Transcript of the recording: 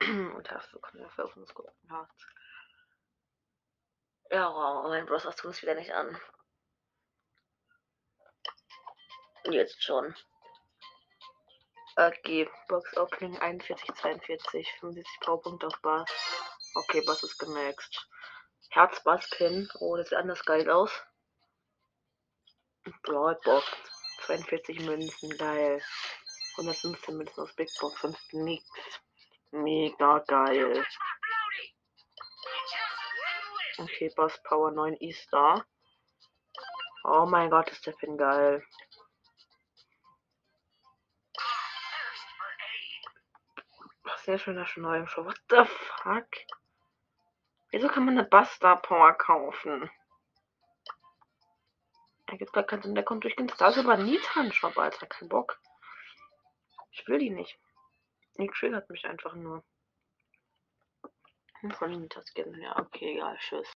Und hast du Knöpfe auf uns gucken. Ja, wow, mein Browser tut es wieder nicht an. Jetzt schon. Okay, Box Opening 41, 42, 75 Powerpunkte auf Bass. Okay, Bass ist gemaxt. Herz Bass Pin. Oh, das sieht anders geil aus. Broadbox. 42 Münzen, geil. 115 Münzen aus Big Box, sonst nichts. Mega geil. Okay, Boss Power 9 E-Star. Oh mein Gott, ist der Pin geil. Sehr schöner schon neu im Show. What the fuck? Wieso kann man eine Buster Power kaufen? Da gibt gar keinen Sinn, der kommt durch den Das ist aber Nitan Shop, Alter. Kein Bock. Ich will die nicht. Die triggert mich einfach nur. Von Nita Skin. Ja, okay, egal. Tschüss.